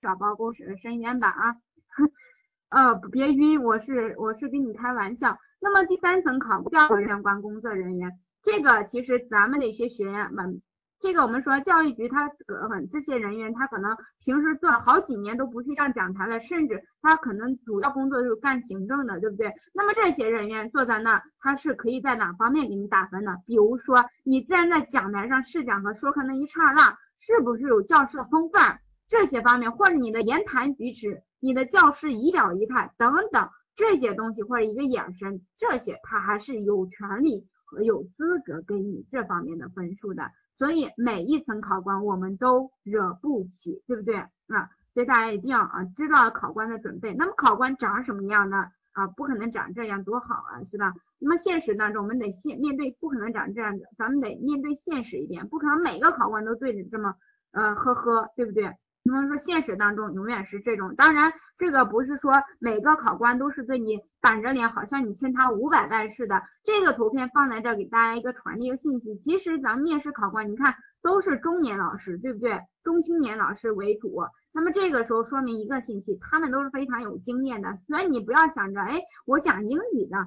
找包公室的深渊吧啊，呃别晕，我是我是跟你开玩笑。那么第三层考教育相关工作人员，这个其实咱们的一些学员们。这个我们说教育局他呃这些人员他可能平时做了好几年都不去上讲台了，甚至他可能主要工作就是干行政的，对不对？那么这些人员坐在那，他是可以在哪方面给你打分的？比如说你站在讲台上试讲和说课那一刹那，是不是有教师的风范？这些方面，或者你的言谈举止、你的教师仪表仪态等等这些东西，或者一个眼神，这些他还是有权利和有资格给你这方面的分数的。所以每一层考官我们都惹不起，对不对啊？所以大家一定要啊知道考官的准备。那么考官长什么样呢？啊，不可能长这样，多好啊，是吧？那么现实当中我们得现面对，不可能长这样的，咱们得面对现实一点，不可能每个考官都对着这么呃呵呵，对不对？那么说现实当中永远是这种，当然这个不是说每个考官都是对你板着脸，好像你欠他五百万似的。这个图片放在这儿给大家一个传递一个信息，其实咱们面试考官，你看都是中年老师，对不对？中青年老师为主。那么这个时候说明一个信息，他们都是非常有经验的。所以你不要想着，哎，我讲英语的。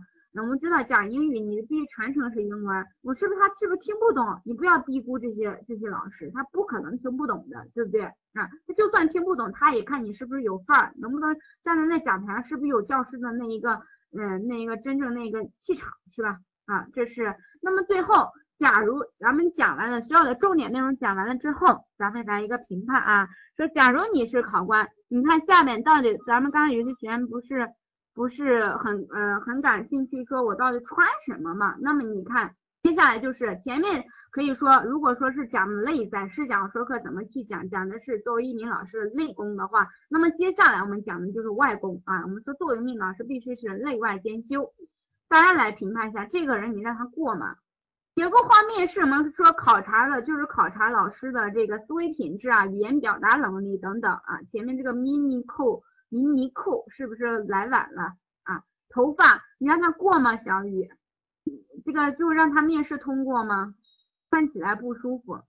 我们知道讲英语，你必须全程是英文，我是不是他是不是听不懂？你不要低估这些这些老师，他不可能听不懂的，对不对啊？他就算听不懂，他也看你是不是有范儿，能不能站在那讲台上，是不是有教师的那一个嗯那一个真正那个气场，是吧？啊，这是。那么最后，假如咱们讲完了所有的重点内容讲完了之后，咱们来一个评判啊，说假如你是考官，你看下面到底咱们刚刚有些学员不是。不是很呃很感兴趣，说我到底穿什么嘛？那么你看，接下来就是前面可以说，如果说是讲内在试讲说课怎么去讲，讲的是作为一名老师的内功的话，那么接下来我们讲的就是外功啊。我们说作为一名老师必须是内外兼修，大家来评判一下这个人，你让他过吗？结构化面试，我们说考察的就是考察老师的这个思维品质啊、语言表达能力等等啊。前面这个 mini 扣。迷你裤是不是来晚了啊？头发你让他过吗？小雨，这个就让他面试通过吗？看起来不舒服。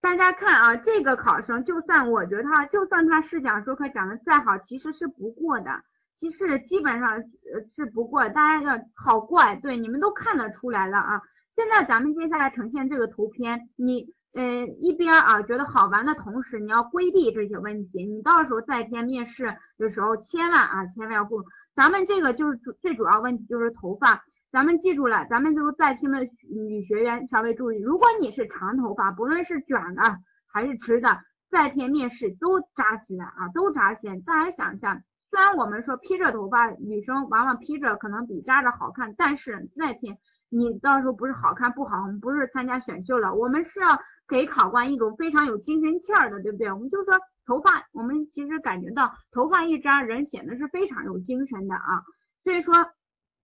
大家看啊，这个考生就算我觉得他就算他试讲说课讲的再好，其实是不过的，其实基本上是不过。大家要好怪，对你们都看得出来了啊。现在咱们接下来呈现这个图片，你。嗯，一边啊觉得好玩的同时，你要规避这些问题。你到时候在填面试的时候，千万啊千万要顾。咱们这个就是主最主要问题就是头发，咱们记住了，咱们就在听的女学员稍微注意，如果你是长头发，不论是卷的还是直的，在填面试都扎起来啊，都扎起来。大家想一下，虽然我们说披着头发，女生往往披着可能比扎着好看，但是那天你到时候不是好看不好，我们不是参加选秀了，我们是要。给考官一种非常有精神气儿的，对不对？我们就说头发，我们其实感觉到头发一扎，人显得是非常有精神的啊。所以说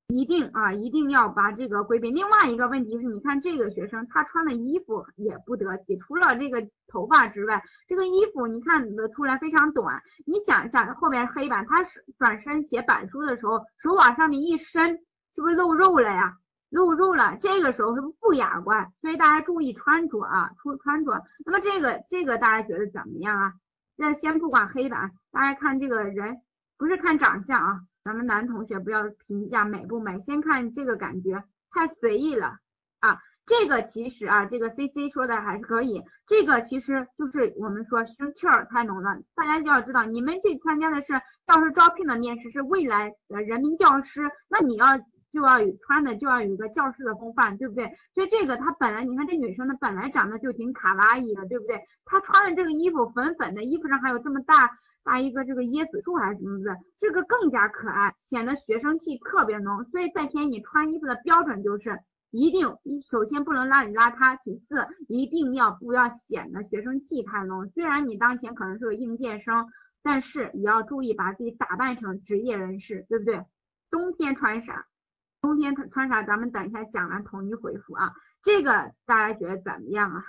一定啊，一定要把这个规避。另外一个问题是，你看这个学生他穿的衣服也不得体，除了这个头发之外，这个衣服你看得出来非常短。你想一下，后边黑板，他是转身写板书的时候，手往上面一伸，是不是露肉了呀？露肉了，这个时候是不是不雅观，所以大家注意穿着啊，穿穿着。那么这个这个大家觉得怎么样啊？那先不管黑板，大家看这个人，不是看长相啊，咱们男同学不要评价美不美，先看这个感觉太随意了啊。这个其实啊，这个 C C 说的还是可以，这个其实就是我们说生气儿太浓了。大家就要知道，你们去参加的是教师招聘的面试，是未来的人民教师，那你要。就要穿的就要有一个教师的风范，对不对？所以这个她本来你看这女生呢，本来长得就挺卡哇伊的，对不对？她穿的这个衣服粉粉的，衣服上还有这么大大一个这个椰子树还是什么的，这个更加可爱，显得学生气特别浓。所以在天你穿衣服的标准就是一定一首先不能邋里邋遢，其次一定要不要显得学生气太浓。虽然你当前可能是个应届生，但是也要注意把自己打扮成职业人士，对不对？冬天穿啥？冬天穿啥？咱们等一下讲完统一回复啊。这个大家觉得怎么样啊？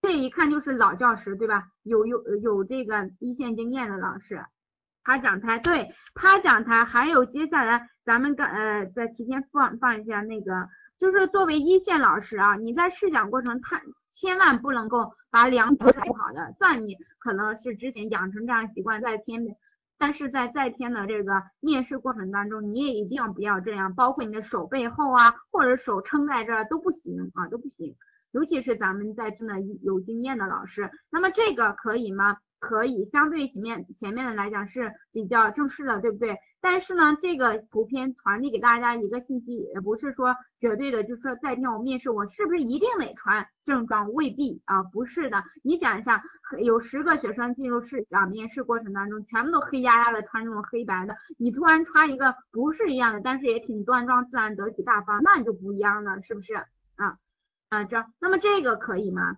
这一看就是老教师对吧？有有有这个一线经验的老师，他讲台对，他讲台还有接下来咱们刚呃在提前放放一下那个，就是作为一线老师啊，你在试讲过程他千万不能够把两者不好的。算你可能是之前养成这样习惯，在天，但是在在天的这个面试过程当中，你也一定要不要这样，包括你的手背后啊，或者手撑在这都不行啊，都不行。尤其是咱们在真的有经验的老师，那么这个可以吗？可以，相对前面前面的来讲是比较正式的，对不对？但是呢，这个图片传递给大家一个信息，也不是说绝对的，就是说在天我面试，我是不是一定得穿正装？未必啊，不是的。你想一下，有十个学生进入试啊面试过程当中，全部都黑压压的穿这种黑白的，你突然穿一个不是一样的，但是也挺端庄自然、得体大方，那你就不一样了，是不是啊？啊，这那么这个可以吗？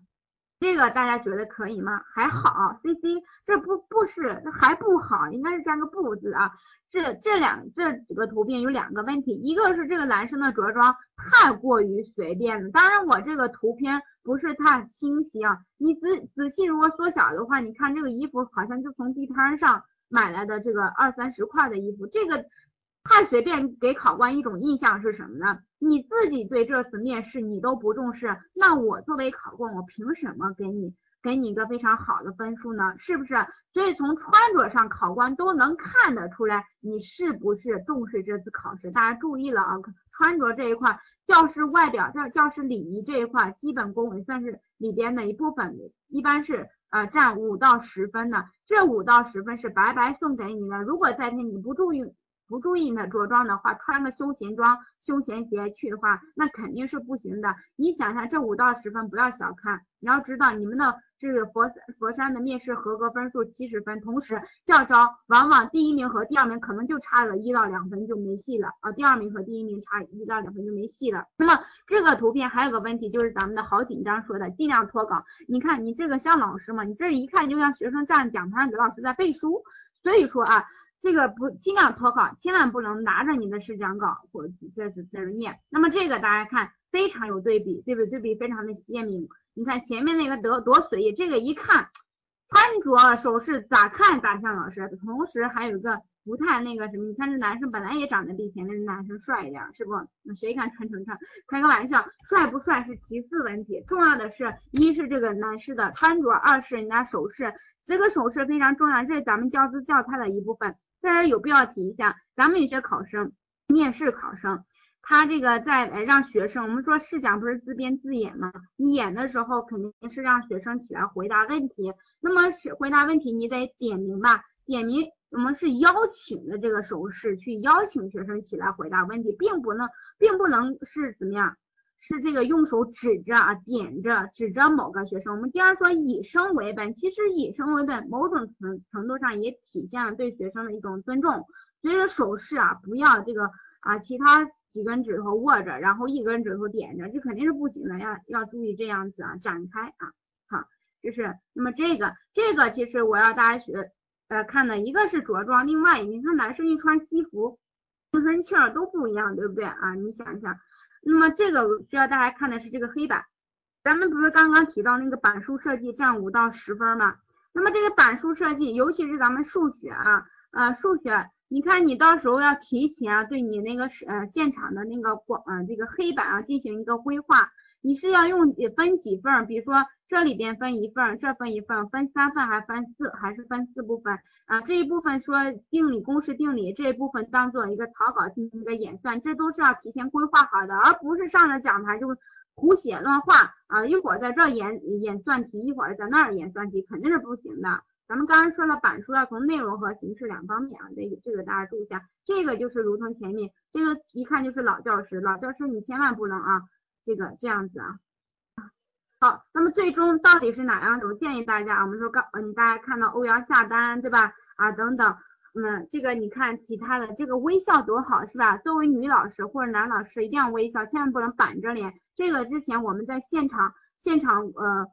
这个大家觉得可以吗？还好，C C，这不不是还不好，应该是加个不字啊。这这两这几个图片有两个问题，一个是这个男生的着装太过于随便了，当然我这个图片不是太清晰啊，你仔仔细如果缩小的话，你看这个衣服好像就从地摊上买来的这个二三十块的衣服，这个。太随便给考官一种印象是什么呢？你自己对这次面试你都不重视，那我作为考官，我凭什么给你给你一个非常好的分数呢？是不是？所以从穿着上，考官都能看得出来你是不是重视这次考试。大家注意了啊，穿着这一块，教师外表、教教师礼仪这一块，基本功也算是里边的一部分，一般是呃占五到十分的。这五到十分是白白送给你的。如果在天你不注意。不注意呢着装的话，穿个休闲装、休闲鞋去的话，那肯定是不行的。你想想，这五到十分不要小看，你要知道你们的这个佛佛山的面试合格分数七十分，同时教招往往第一名和第二名可能就差了一到两分就没戏了啊，第二名和第一名差一到两分就没戏了。那么这个图片还有个问题就是咱们的好紧张说的，尽量脱稿。你看你这个像老师吗？你这一看就像学生站讲台上给老师在背书。所以说啊。这个不尽量脱稿，千万不能拿着你的试讲稿或在在这念。那么这个大家看非常有对比，对不对？对比非常的鲜明。你看前面那个得多随意，这个一看穿着首饰咋看咋像老师。同时还有一个不太那个什么，你看这男生本来也长得比前面的男生帅一点，是不？那谁敢穿成这样？开个玩笑，帅不帅是其次问题，重要的是一是这个男士的穿着，二是人家首饰。这个首饰非常重要，这是咱们教资教材的一部分。大家有必要提一下，咱们有些考生，面试考生，他这个在让学生，我们说试讲不是自编自演吗？你演的时候肯定是让学生起来回答问题，那么是回答问题，你得点名吧？点名我们是邀请的这个手势去邀请学生起来回答问题，并不能，并不能是怎么样？是这个用手指着啊，点着指着某个学生。我们经常说以生为本，其实以生为本某种程程度上也体现了对学生的一种尊重。所以说手势啊，不要这个啊，其他几根指头握着，然后一根指头点着，这肯定是不行的，要要注意这样子啊，展开啊，好，就是那么这个这个其实我要大家学呃看的一个是着装，另外你看男生一穿西服，青春气儿都不一样，对不对啊？你想一想。那么这个需要大家看的是这个黑板，咱们不是刚刚提到那个板书设计占五到十分吗？那么这个板书设计，尤其是咱们数学啊，呃数学，你看你到时候要提前啊，对你那个是呃现场的那个广呃这个黑板啊进行一个规划。你是要用分几份？比如说这里边分一份，这分一份，分三份还分四，还是分四部分啊？这一部分说定理公式定理，这一部分当做一个草稿进行一个演算，这都是要提前规划好的，而不是上了讲台就胡写乱画啊！一会儿在这演演算题，一会儿在那儿演算题，肯定是不行的。咱们刚刚说了板书要从内容和形式两方面啊，这个这个大家注意一下，这个就是如同前面这个一看就是老教师，老教师你千万不能啊。这个这样子啊，好，那么最终到底是哪样我建议大家，我们说刚嗯，大家看到欧阳下单对吧？啊等等，嗯，这个你看其他的这个微笑多好是吧？作为女老师或者男老师一定要微笑，千万不能板着脸。这个之前我们在现场现场呃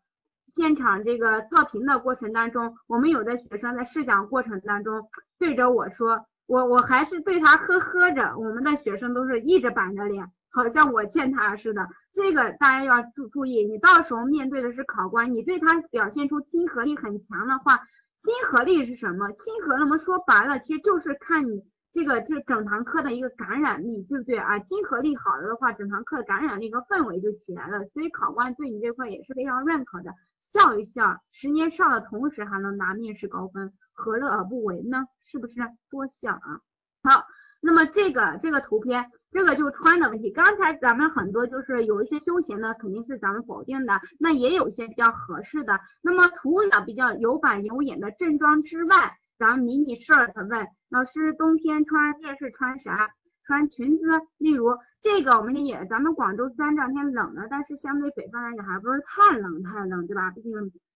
现场这个测评的过程当中，我们有的学生在试讲过程当中对着我说，我我还是对他呵呵着，我们的学生都是一直板着脸。好像我欠他似的，这个大家要注注意，你到时候面对的是考官，你对他表现出亲和力很强的话，亲和力是什么？亲和，那么说白了，其实就是看你这个这整堂课的一个感染力，对不对啊？亲和力好了的话，整堂课的感染力和氛围就起来了，所以考官对你这块也是非常认可的。笑一笑，十年少的同时还能拿面试高分，何乐而不为呢？是不是？多笑啊！好，那么这个这个图片，这个就穿的问题。刚才咱们很多就是有一些休闲的，肯定是咱们否定的，那也有些比较合适的。那么除了比较有板有眼的正装之外，咱们迷你 shirt 问老师，冬天穿面试穿啥？穿裙子。例如这个，我们也咱们广州虽然这两天冷了，但是相对北方来讲还不是太冷太冷，对吧？毕竟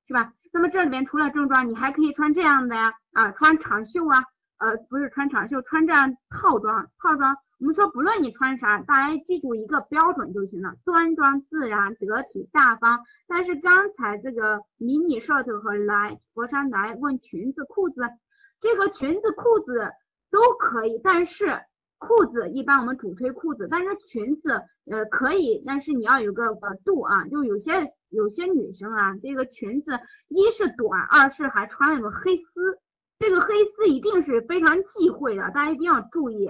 是吧？那么这里面除了正装，你还可以穿这样的呀，啊，穿长袖啊，呃，不是穿长袖，穿这样套装套装。我们说不论你穿啥，大家记住一个标准就行了，端庄自然得体大方。但是刚才这个迷你 shirt 和来佛山来问裙子裤子。这个裙子、裤子都可以，但是裤子一般我们主推裤子，但是裙子呃可以，但是你要有个呃度啊，就有些有些女生啊，这个裙子一是短，二是还穿那种黑丝，这个黑丝一定是非常忌讳的，大家一定要注意。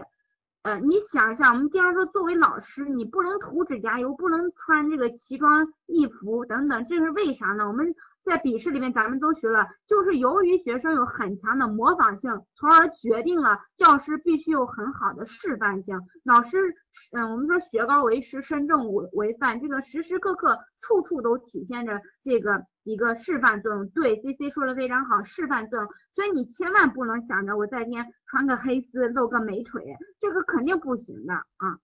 呃，你想一下，我们经常说作为老师，你不能涂指甲油，不能穿这个奇装异服等等，这是为啥呢？我们。在笔试里面，咱们都学了，就是由于学生有很强的模仿性，从而决定了教师必须有很好的示范性。老师，嗯，我们说学高为师，身正为为范，这个时时刻刻、处处都体现着这个一个示范作用。对，C C 说的非常好，示范作用。所以你千万不能想着我在天穿个黑丝露个美腿，这个肯定不行的啊。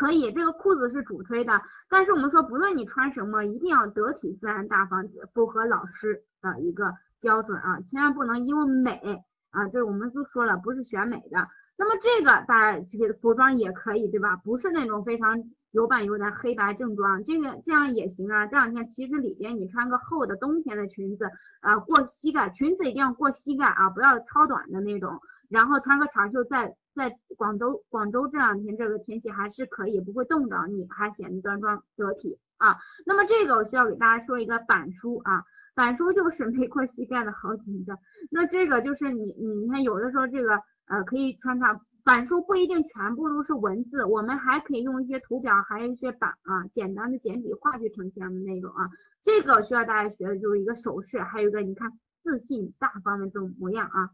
可以，这个裤子是主推的，但是我们说不论你穿什么，一定要得体、自然、大方，符合老师的一个标准啊，千万不能因为美啊，这我们都说了，不是选美的。那么这个大这个服装也可以，对吧？不是那种非常有板有眼黑白正装，这个这样也行啊。这两天其实里边你穿个厚的冬天的裙子啊，过膝盖，裙子一定要过膝盖啊，不要超短的那种，然后穿个长袖再。在广州，广州这两天这个天气还是可以，不会冻着你，还显得端庄得体啊。那么这个我需要给大家说一个板书啊，板书就是没过膝盖的好紧张。那这个就是你，你看有的时候这个呃可以穿它，板书不一定全部都是文字，我们还可以用一些图表，还有一些板啊，简单的简笔画去呈现的那种啊。这个需要大家学的就是一个手势，还有一个你看自信大方的这种模样啊。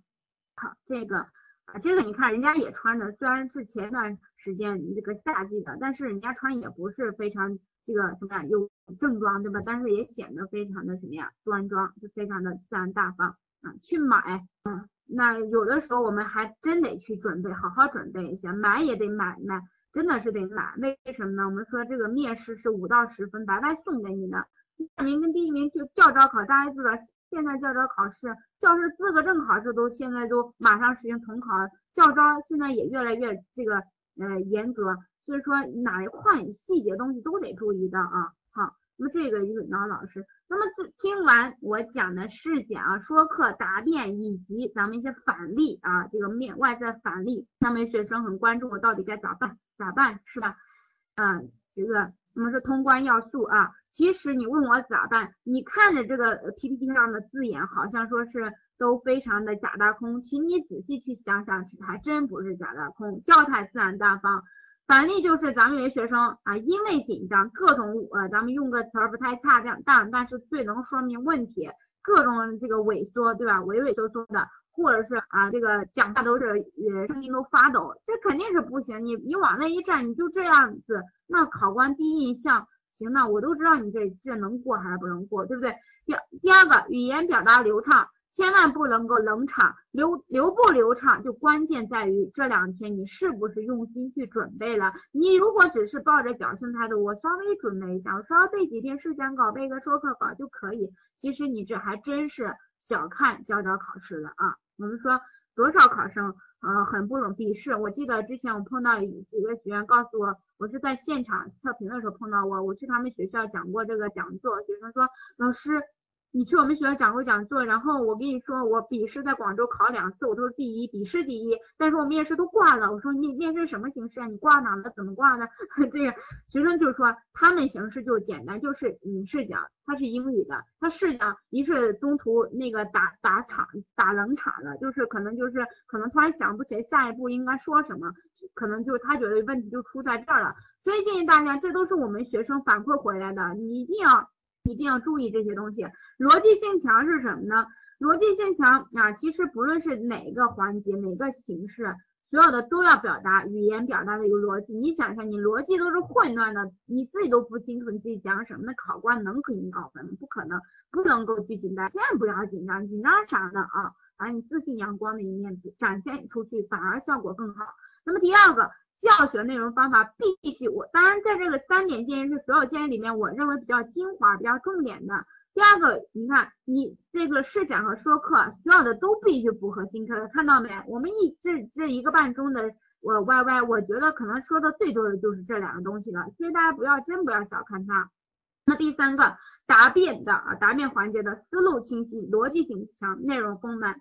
好，这个。啊，这个你看人家也穿的，虽然是前段时间这个夏季的，但是人家穿也不是非常这个什么呀，有正装对吧？但是也显得非常的什么呀，端庄，就非常的自然大方啊。去买，嗯，那有的时候我们还真得去准备，好好准备一下，买也得买买，真的是得买。为什么呢？我们说这个面试是五到十分白白送给你的，第二名跟第一名就叫招考，大家知道。现在教招考试，教师资格证考试都现在都马上实行统考，教招现在也越来越这个呃严格，所以说哪一块细节东西都得注意到啊。好，那么这个就是老老师，那么听完我讲的试讲、说课、答辩以及咱们一些反例啊，这个面外在反例，那么学生很关注我到底该咋办？咋办是吧？嗯，这个我们说通关要素啊。其实你问我咋办？你看着这个 PPT 上的字眼，好像说是都非常的假大空，请你仔细去想想，还真不是假大空，教态自然大方。反例就是咱们有些学生啊，因为紧张，各种呃，咱们用个词儿不太恰当，但但是最能说明问题，各种这个萎缩，对吧？畏畏缩缩的，或者是啊，这个讲话都是呃声音都发抖，这肯定是不行。你你往那一站，你就这样子，那考官第一印象。行，那我都知道你这这能过还是不能过，对不对？第第二个，语言表达流畅，千万不能够冷场，流流不流畅就关键在于这两天你是不是用心去准备了。你如果只是抱着侥幸态度，我稍微准备一下，我稍微背几篇试讲稿，背个说课稿就可以，其实你这还真是小看教招考试了啊。我们说多少考生？呃，很不容易。笔试，我记得之前我碰到几个学员告诉我，我是在现场测评的时候碰到我，我去他们学校讲过这个讲座，学生说老师，你去我们学校讲过讲座，然后我跟你说，我笔试在广州考两次，我都是第一，笔试第一，但是我面试都挂了。我说面面试什么形式啊？你挂哪了？怎么挂呢？这个学生就说他们形式就简单，就是你试讲，他是英语的，他试讲一是中途那个打打场打冷场了，就是可能就是可能突然想不起来下一步应该说什么，可能就他觉得问题就出在这儿了。所以建议大家，这都是我们学生反馈回来的，你一定要。一定要注意这些东西。逻辑性强是什么呢？逻辑性强啊，其实不论是哪个环节、哪个形式，所有的都要表达语言表达的一个逻辑。你想想，你逻辑都是混乱的，你自己都不清楚你自己讲什么，那考官能给你高分吗？不可能，不能够去紧张，千万不要紧张，紧张啥呢啊？把你自信阳光的一面展现出去，反而效果更好。那么第二个。教学内容方法必须我，当然在这个三点建议是所有建议里面，我认为比较精华、比较重点的。第二个，你看你这个试讲和说课，所有的都必须符合新课，看到没？我们一这这一个半钟的我 Y Y，我觉得可能说的最多的就是这两个东西了，所以大家不要真不要小看它。那第三个，答辩的啊，答辩环节的思路清晰、逻辑性强、内容丰满。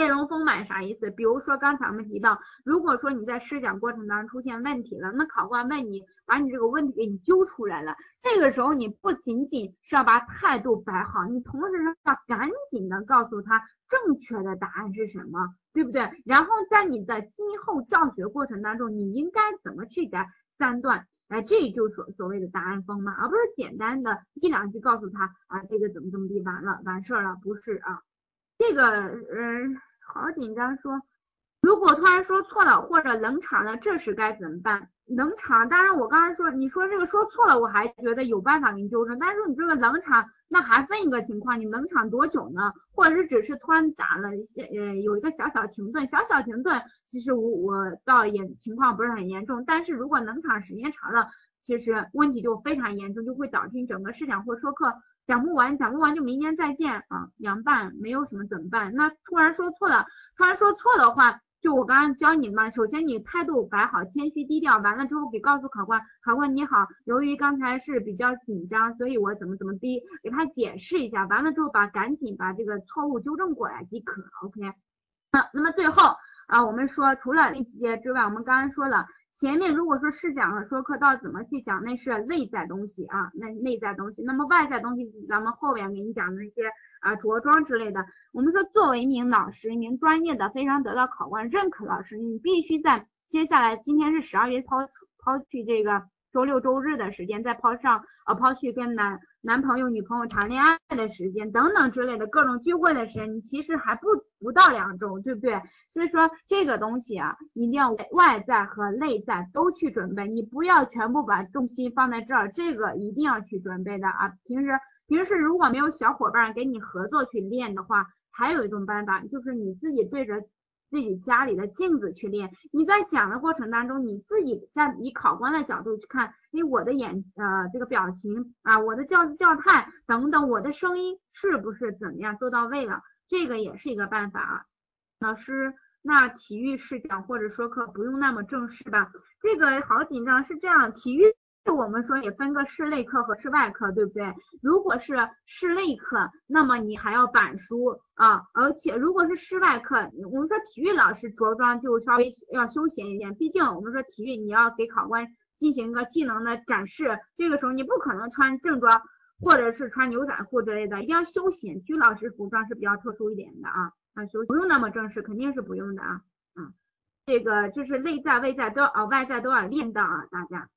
内容丰满啥意思？比如说刚才我们提到，如果说你在试讲过程当中出现问题了，那考官问你，把你这个问题给你揪出来了，这个时候你不仅仅是要把态度摆好，你同时要赶紧的告诉他正确的答案是什么，对不对？然后在你的今后教学过程当中，你应该怎么去改三段？哎，这就所所谓的答案丰满，而不是简单的一两句告诉他啊，这个怎么怎么地完了完事儿了，不是啊。这个，嗯，好紧张。说，如果突然说错了或者冷场了，这时该怎么办？冷场，当然我刚才说，你说这个说错了，我还觉得有办法给你纠正。但是你这个冷场，那还分一个情况，你冷场多久呢？或者是只是突然打了一些，呃，有一个小小停顿，小小停顿，其实我我倒也情况不是很严重。但是如果冷场时间长了，其实问题就非常严重，就会导致你整个试讲或说课。讲不完，讲不完就明年再见啊，凉拌没有什么怎么办？那突然说错了，突然说错的话，就我刚刚教你嘛，首先你态度摆好，谦虚低调，完了之后给告诉考官，考官你好，由于刚才是比较紧张，所以我怎么怎么低，给他解释一下，完了之后把赶紧把这个错误纠正过来即可，OK。好，那么最后啊，我们说除了这些之外，我们刚刚说了。前面如果说试讲和说课到怎么去讲，那是内在东西啊，那内在东西。那么外在东西，咱们后面给你讲的那些啊着装之类的。我们说作为一名老师，一名专业的、非常得到考官认可老师，你必须在接下来，今天是十二月抛抛去这个。周六周日的时间，再抛上呃抛去跟男男朋友女朋友谈恋爱的时间等等之类的各种聚会的时间，你其实还不不到两周，对不对？所以说这个东西啊，一定要外在和内在都去准备，你不要全部把重心放在这儿，这个一定要去准备的啊。平时平时如果没有小伙伴给你合作去练的话，还有一种办法就是你自己对着。自己家里的镜子去练，你在讲的过程当中，你自己在以考官的角度去看，哎，我的眼呃这个表情啊，我的教教态等等，我的声音是不是怎么样做到位了？这个也是一个办法啊。老师，那体育试讲或者说课不用那么正式吧？这个好紧张，是这样，体育。我们说也分个室内课和室外课，对不对？如果是室内课，那么你还要板书啊，而且如果是室外课，我们说体育老师着装就稍微要休闲一点，毕竟我们说体育你要给考官进行一个技能的展示，这个时候你不可能穿正装或者是穿牛仔裤之类的，一定要休闲。体育老师服装是比较特殊一点的啊，啊休不用那么正式，肯定是不用的啊，嗯，这个就是内在外在都啊外在都要练到啊，大家。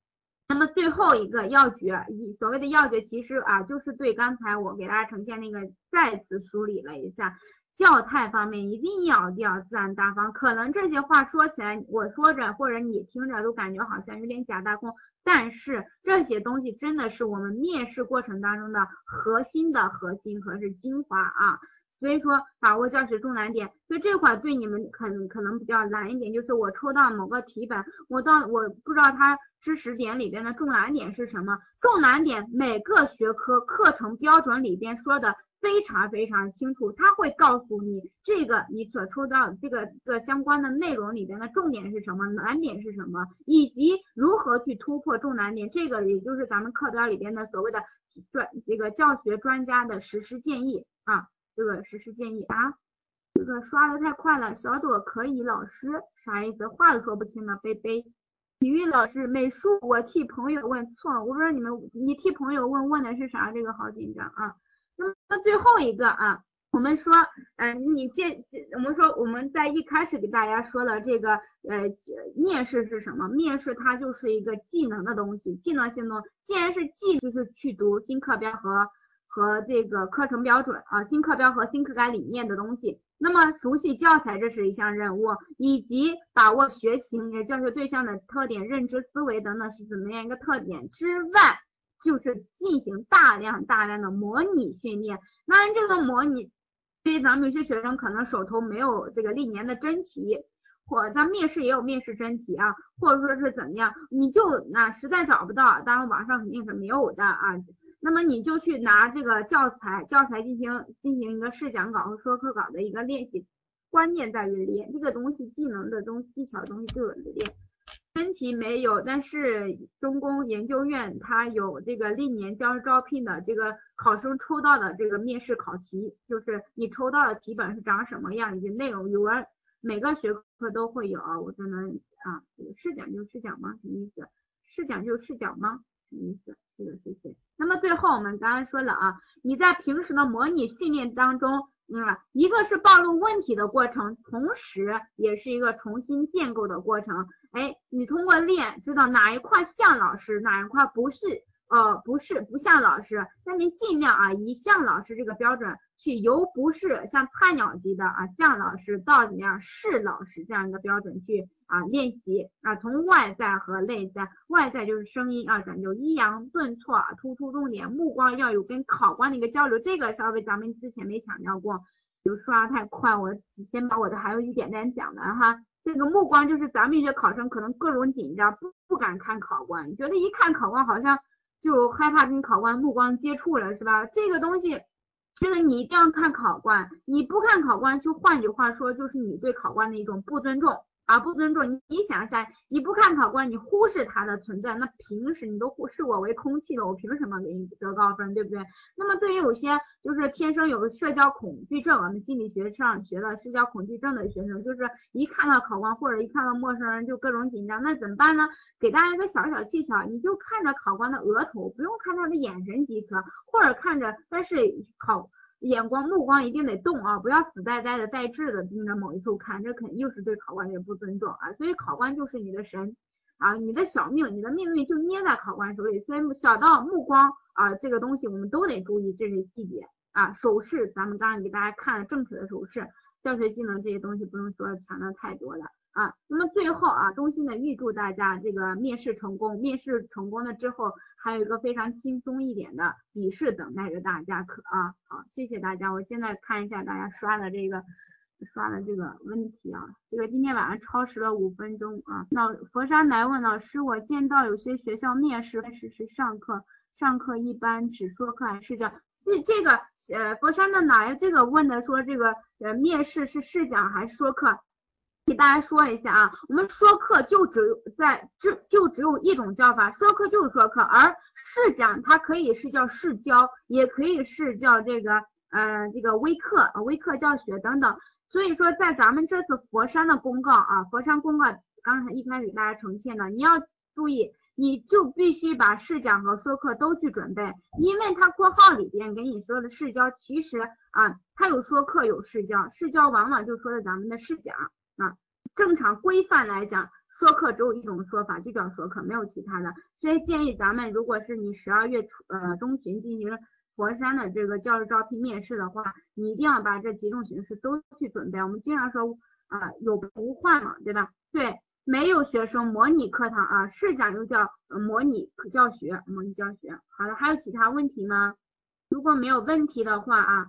那么最后一个要诀，以所谓的要诀，其实啊，就是对刚才我给大家呈现那个再次梳理了一下，教态方面一定要要自然大方。可能这些话说起来，我说着或者你听着都感觉好像有点假大空，但是这些东西真的是我们面试过程当中的核心的核心和是精华啊。所以说把握教学重难点，所以这块对你们可能可能比较难一点，就是我抽到某个题本，我到我不知道它知识点里边的重难点是什么，重难点每个学科课程标准里边说的非常非常清楚，他会告诉你这个你所抽到这个个相关的内容里边的重点是什么，难点是什么，以及如何去突破重难点，这个也就是咱们课标里边的所谓的专这个教学专家的实施建议啊，这个实施建议啊。这个刷的太快了，小朵可以老师啥意思？话都说不清了，贝贝。体育老师，美术我替朋友问错了，我不知道你们你替朋友问问的是啥？这个好紧张啊。那么最后一个啊，我们说，嗯，你这我们说我们在一开始给大家说的这个呃面试是什么？面试它就是一个技能的东西，技能性东既然是技，就是去读新课标和和这个课程标准啊，新课标和新课改理念的东西。那么熟悉教材这是一项任务，以及把握学情也教学对象的特点、认知思维等等是怎么样一个特点之外，就是进行大量大量的模拟训练。当然，这个模拟对于咱们有些学生可能手头没有这个历年的真题，或咱面试也有面试真题啊，或者说是怎么样，你就那实在找不到，当然网上肯定是没有的啊。那么你就去拿这个教材，教材进行进行一个试讲稿和说课稿的一个练习，关键在于练这个东西，技能的东技巧东西就有的练。真题没有，但是中公研究院它有这个历年教师招聘的这个考生抽到的这个面试考题，就是你抽到的题本是长什么样以及内容，语文每个学科都会有，我才能啊，试讲就试讲吗？什么意思？试讲就试讲吗？什么意思？这个谢谢。那么最后我们刚刚说了啊，你在平时的模拟训练当中，嗯，一个是暴露问题的过程，同时也是一个重新建构的过程。哎，你通过练知道哪一块像老师，哪一块不是，呃，不是不像老师，那您尽量啊以像老师这个标准。去由不是像菜鸟级的啊像老师到怎么样是老师这样一个标准去啊练习啊从外在和内在，外在就是声音啊讲究抑扬顿挫啊突出重点，目光要有跟考官的一个交流，这个稍微咱们之前没强调过，就刷太快，我先把我的还有一点点讲完哈。这个目光就是咱们一些考生可能各种紧张，不不敢看考官，觉得一看考官好像就害怕跟考官目光接触了是吧？这个东西。这个你一定要看考官，你不看考官，就换句话说，就是你对考官的一种不尊重。啊，不尊重你，你想一下，你不看考官，你忽视他的存在，那平时你都忽视我为空气了，我凭什么给你得高分，对不对？那么对于有些就是天生有社交恐惧症，我们心理学上学的社交恐惧症的学生，就是一看到考官或者一看到陌生人就各种紧张，那怎么办呢？给大家一个小小技巧，你就看着考官的额头，不用看他的眼神即可，或者看着，但是考。眼光目光一定得动啊，不要死呆呆的呆滞的盯着某一处看，这肯定是对考官的不尊重啊。所以考官就是你的神啊，你的小命，你的命运就捏在考官手里。所以小到目光啊，这个东西我们都得注意这些细节啊。手势，咱们刚刚给大家看了正确的手势，教学技能这些东西不用说强调太多了。啊，那么最后啊，衷心的预祝大家这个面试成功。面试成功了之后，还有一个非常轻松一点的笔试等待着大家。可啊，好，谢谢大家。我现在看一下大家刷的这个刷的这个问题啊，这个今天晚上超时了五分钟啊。老佛山来问老师，我见到有些学校面试开始是上课，上课一般只说课还是讲？这这个呃，佛山的哪来这个问的说这个呃面试是试讲还是说课？给大家说一下啊，我们说课就只在这就只有一种叫法，说课就是说课，而试讲它可以是叫试教，也可以是叫这个呃这个微课啊微课教学等等。所以说在咱们这次佛山的公告啊，佛山公告刚才一开始给大家呈现的，你要注意，你就必须把试讲和说课都去准备，因为它括号里边给你说的试教，其实啊它有说课有试教，试教往往就说的咱们的试讲。啊，正常规范来讲，说课只有一种说法，就叫说课，没有其他的。所以建议咱们，如果是你十二月初呃中旬进行佛山的这个教师招聘面试的话，你一定要把这几种形式都去准备。我们经常说啊，有不换嘛，对吧？对，没有学生模拟课堂啊，试讲又叫模拟教学，模拟教学。好的，还有其他问题吗？如果没有问题的话啊。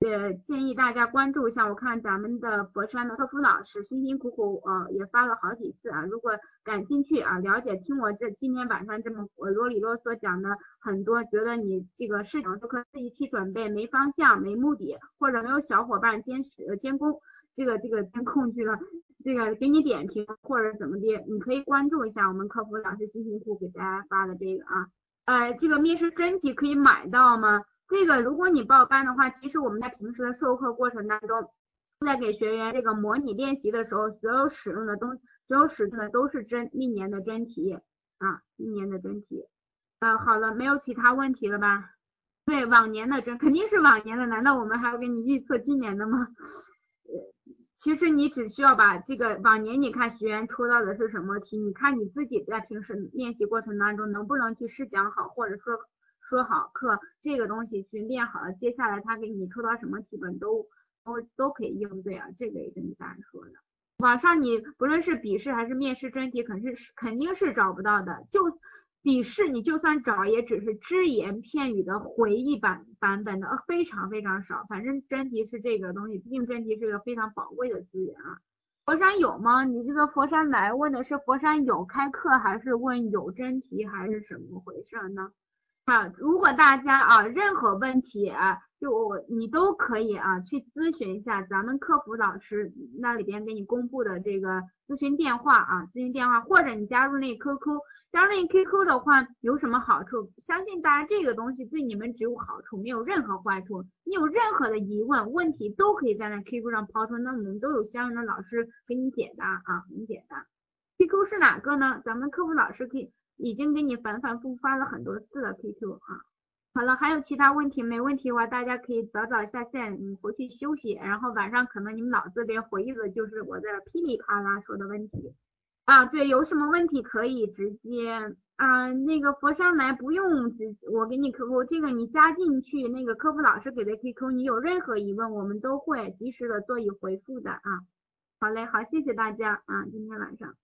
也建议大家关注一下，我看咱们的佛山的客服老师辛辛苦苦呃也发了好几次啊，如果感兴趣啊了解，听我这今天晚上这么啰里啰嗦讲的很多，觉得你这个事情都可以自己去准备，没方向没目的，或者没有小伙伴监视监工这个这个监控去了，这个给你点评或者怎么的，你可以关注一下我们客服老师辛辛苦苦给大家发的这个啊，呃这个面试真题可以买到吗？这个如果你报班的话，其实我们在平时的授课过程当中，在给学员这个模拟练习的时候，所有使用的东，所有使用的都是真历年的真题啊，历年的真题。啊，好了，没有其他问题了吧？对，往年的真肯定是往年的，难道我们还要给你预测今年的吗？呃，其实你只需要把这个往年你看学员抽到的是什么题，你看你自己在平时练习过程当中能不能去试讲好，或者说。说好课这个东西去练好了，接下来他给你出到什么题本都都都可以应对啊，这个也跟大家说的。网上你不论是笔试还是面试真题，肯定是肯定是找不到的。就笔试你就算找，也只是只言片语的回忆版版本的，非常非常少。反正真题是这个东西，毕竟真题是个非常宝贵的资源啊。佛山有吗？你这个佛山来问的是佛山有开课，还是问有真题，还是什么回事呢？啊，如果大家啊任何问题啊，就我你都可以啊去咨询一下咱们客服老师那里边给你公布的这个咨询电话啊，咨询电话，或者你加入那 QQ，加入那 QQ 的话有什么好处？相信大家这个东西对你们只有好处，没有任何坏处。你有任何的疑问问题都可以在那 QQ 上抛出，那我们都有相应的老师给你解答啊，给你解答。QQ 是哪个呢？咱们客服老师可以。已经给你反反复复发了很多次了，QQ 啊，好了，还有其他问题没？问题的话，大家可以早早下线，你回去休息，然后晚上可能你们脑子里回忆的就是我在噼里啪啦说的问题。啊，对，有什么问题可以直接啊，那个佛山来不用直，我给你 QQ，这个你加进去那个客服老师给的 QQ，你有任何疑问，我们都会及时的做以回复的啊，好嘞，好，谢谢大家啊，今天晚上。